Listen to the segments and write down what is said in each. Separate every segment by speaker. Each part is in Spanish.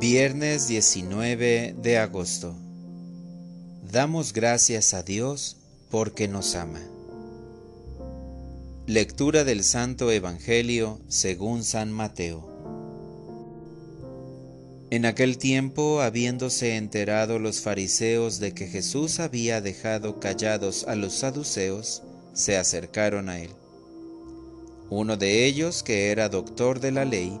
Speaker 1: Viernes 19 de agosto. Damos gracias a Dios porque nos ama. Lectura del Santo Evangelio según San Mateo. En aquel tiempo, habiéndose enterado los fariseos de que Jesús había dejado callados a los saduceos, se acercaron a él. Uno de ellos, que era doctor de la ley,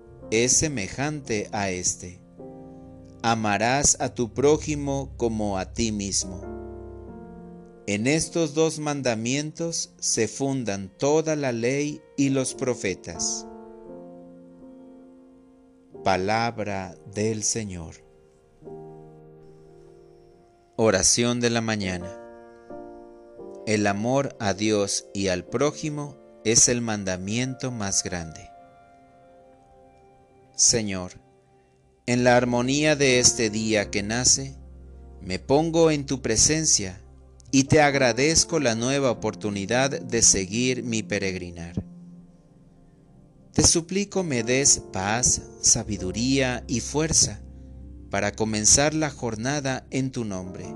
Speaker 1: es semejante a este. Amarás a tu prójimo como a ti mismo. En estos dos mandamientos se fundan toda la ley y los profetas. Palabra del Señor. Oración de la mañana. El amor a Dios y al prójimo es el mandamiento más grande. Señor, en la armonía de este día que nace, me pongo en tu presencia y te agradezco la nueva oportunidad de seguir mi peregrinar. Te suplico me des paz, sabiduría y fuerza para comenzar la jornada en tu nombre.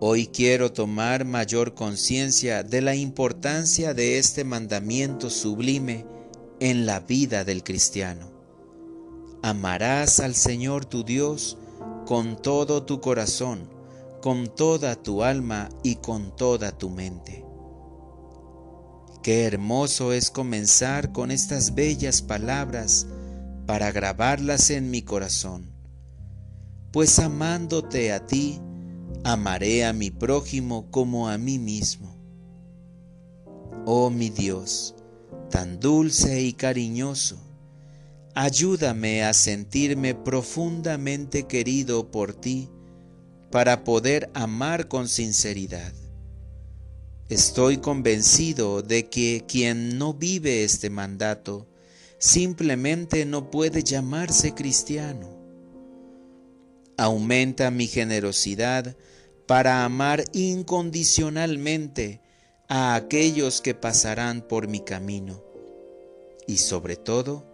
Speaker 1: Hoy quiero tomar mayor conciencia de la importancia de este mandamiento sublime en la vida del cristiano. Amarás al Señor tu Dios con todo tu corazón, con toda tu alma y con toda tu mente. Qué hermoso es comenzar con estas bellas palabras para grabarlas en mi corazón, pues amándote a ti, amaré a mi prójimo como a mí mismo. Oh mi Dios, tan dulce y cariñoso, ayúdame a sentirme profundamente querido por ti para poder amar con sinceridad. Estoy convencido de que quien no vive este mandato simplemente no puede llamarse cristiano. Aumenta mi generosidad para amar incondicionalmente a aquellos que pasarán por mi camino, y sobre todo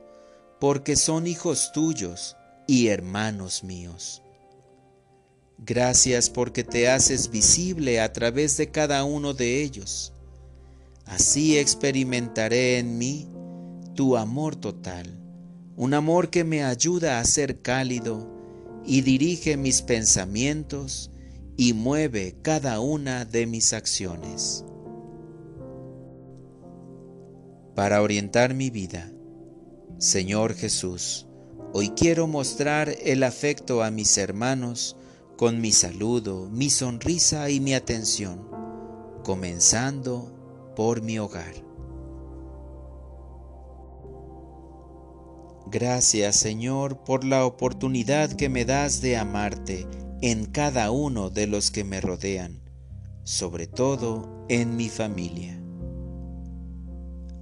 Speaker 1: porque son hijos tuyos y hermanos míos. Gracias porque te haces visible a través de cada uno de ellos. Así experimentaré en mí tu amor total, un amor que me ayuda a ser cálido y dirige mis pensamientos y mueve cada una de mis acciones. Para orientar mi vida. Señor Jesús, hoy quiero mostrar el afecto a mis hermanos con mi saludo, mi sonrisa y mi atención, comenzando por mi hogar. Gracias Señor por la oportunidad que me das de amarte en cada uno de los que me rodean, sobre todo en mi familia.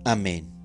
Speaker 1: Amén.